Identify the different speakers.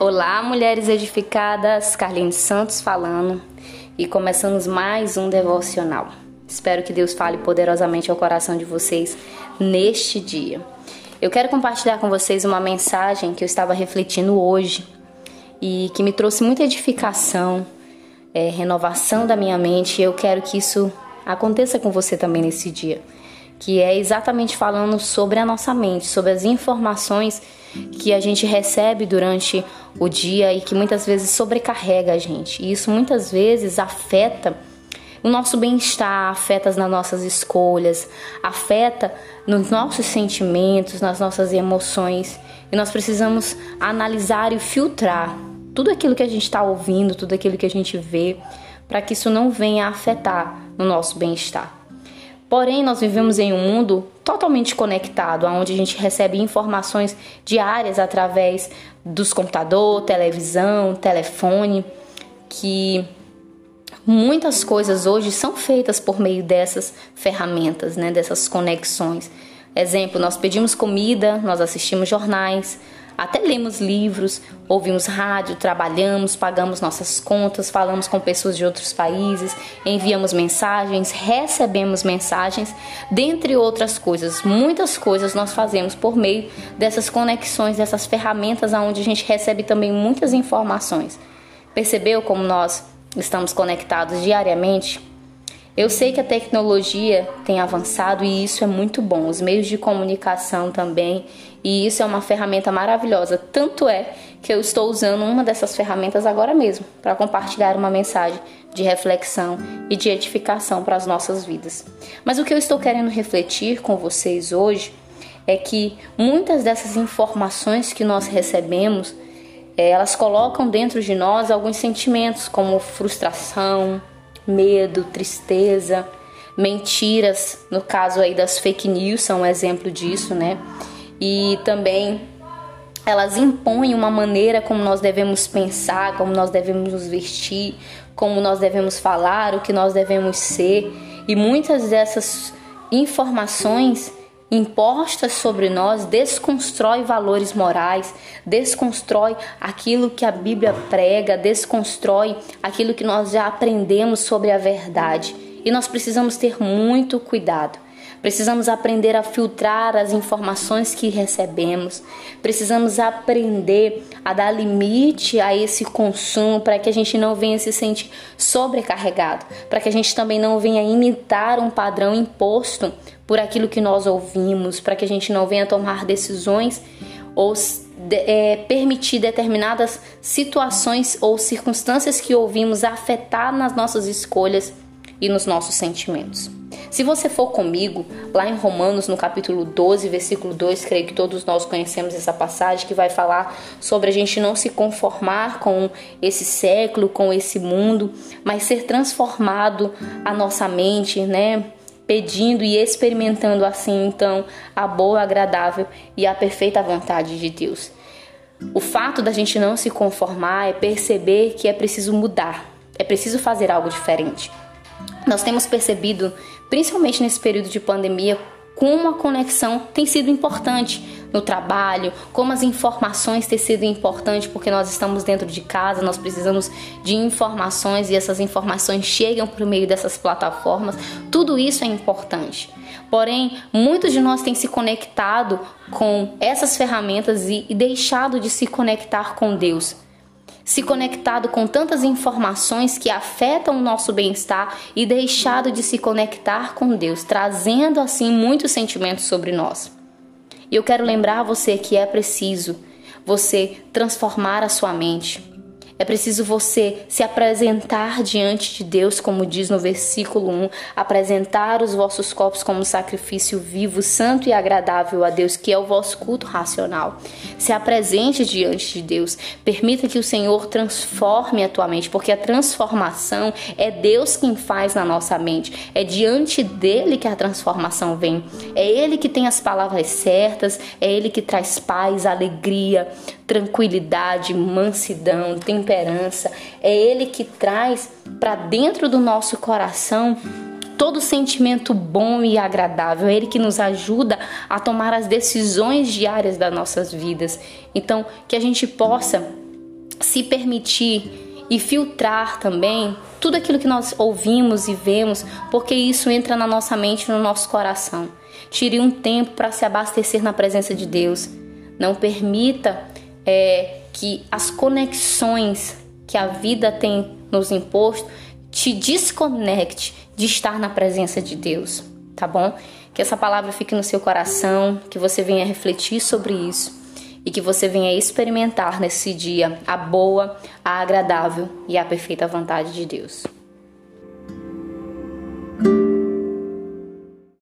Speaker 1: Olá, mulheres edificadas, Carlinhos Santos falando e começamos mais um devocional. Espero que Deus fale poderosamente ao coração de vocês neste dia. Eu quero compartilhar com vocês uma mensagem que eu estava refletindo hoje e que me trouxe muita edificação, é, renovação da minha mente. E eu quero que isso aconteça com você também nesse dia, que é exatamente falando sobre a nossa mente, sobre as informações que a gente recebe durante o dia e que muitas vezes sobrecarrega a gente. E isso muitas vezes afeta o nosso bem-estar, afeta nas nossas escolhas, afeta nos nossos sentimentos, nas nossas emoções. E nós precisamos analisar e filtrar tudo aquilo que a gente está ouvindo, tudo aquilo que a gente vê, para que isso não venha afetar no nosso bem-estar. Porém, nós vivemos em um mundo totalmente conectado, onde a gente recebe informações diárias através dos computador, televisão, telefone, que muitas coisas hoje são feitas por meio dessas ferramentas, né, dessas conexões. Exemplo, nós pedimos comida, nós assistimos jornais, até lemos livros, ouvimos rádio, trabalhamos, pagamos nossas contas, falamos com pessoas de outros países, enviamos mensagens, recebemos mensagens, dentre outras coisas. Muitas coisas nós fazemos por meio dessas conexões, dessas ferramentas onde a gente recebe também muitas informações. Percebeu como nós estamos conectados diariamente? Eu sei que a tecnologia tem avançado e isso é muito bom, os meios de comunicação também, e isso é uma ferramenta maravilhosa. Tanto é que eu estou usando uma dessas ferramentas agora mesmo para compartilhar uma mensagem de reflexão e de edificação para as nossas vidas. Mas o que eu estou querendo refletir com vocês hoje é que muitas dessas informações que nós recebemos, eh, elas colocam dentro de nós alguns sentimentos como frustração, medo, tristeza, mentiras, no caso aí das fake news são um exemplo disso, né? E também elas impõem uma maneira como nós devemos pensar, como nós devemos nos vestir, como nós devemos falar, o que nós devemos ser. E muitas dessas informações impostas sobre nós desconstrói valores morais, desconstrói aquilo que a Bíblia prega, desconstrói aquilo que nós já aprendemos sobre a verdade. E nós precisamos ter muito cuidado. Precisamos aprender a filtrar as informações que recebemos. Precisamos aprender a dar limite a esse consumo para que a gente não venha se sentir sobrecarregado, para que a gente também não venha imitar um padrão imposto por aquilo que nós ouvimos, para que a gente não venha tomar decisões ou é, permitir determinadas situações ou circunstâncias que ouvimos afetar nas nossas escolhas e nos nossos sentimentos. Se você for comigo, lá em Romanos, no capítulo 12, versículo 2, creio que todos nós conhecemos essa passagem que vai falar sobre a gente não se conformar com esse século, com esse mundo, mas ser transformado a nossa mente, né? pedindo e experimentando assim então a boa, agradável e a perfeita vontade de Deus. O fato da gente não se conformar é perceber que é preciso mudar, é preciso fazer algo diferente. Nós temos percebido, principalmente nesse período de pandemia, como a conexão tem sido importante no trabalho, como as informações têm sido importantes porque nós estamos dentro de casa, nós precisamos de informações e essas informações chegam por meio dessas plataformas. Tudo isso é importante. Porém, muitos de nós têm se conectado com essas ferramentas e, e deixado de se conectar com Deus se conectado com tantas informações que afetam o nosso bem-estar e deixado de se conectar com Deus, trazendo assim muitos sentimentos sobre nós. E eu quero lembrar você que é preciso você transformar a sua mente, é preciso você se apresentar diante de Deus, como diz no versículo 1, apresentar os vossos corpos como sacrifício vivo, santo e agradável a Deus, que é o vosso culto racional. Se apresente diante de Deus. Permita que o Senhor transforme a tua mente, porque a transformação é Deus quem faz na nossa mente. É diante dele que a transformação vem. É ele que tem as palavras certas, é ele que traz paz, alegria, tranquilidade, mansidão, temperança. É Ele que traz para dentro do nosso coração todo sentimento bom e agradável. É Ele que nos ajuda a tomar as decisões diárias das nossas vidas. Então, que a gente possa se permitir e filtrar também tudo aquilo que nós ouvimos e vemos, porque isso entra na nossa mente no nosso coração. Tire um tempo para se abastecer na presença de Deus. Não permita é, que as conexões que a vida tem nos imposto te desconecte de estar na presença de Deus, tá bom? Que essa palavra fique no seu coração, que você venha refletir sobre isso e que você venha experimentar nesse dia a boa, a agradável e a perfeita vontade de Deus.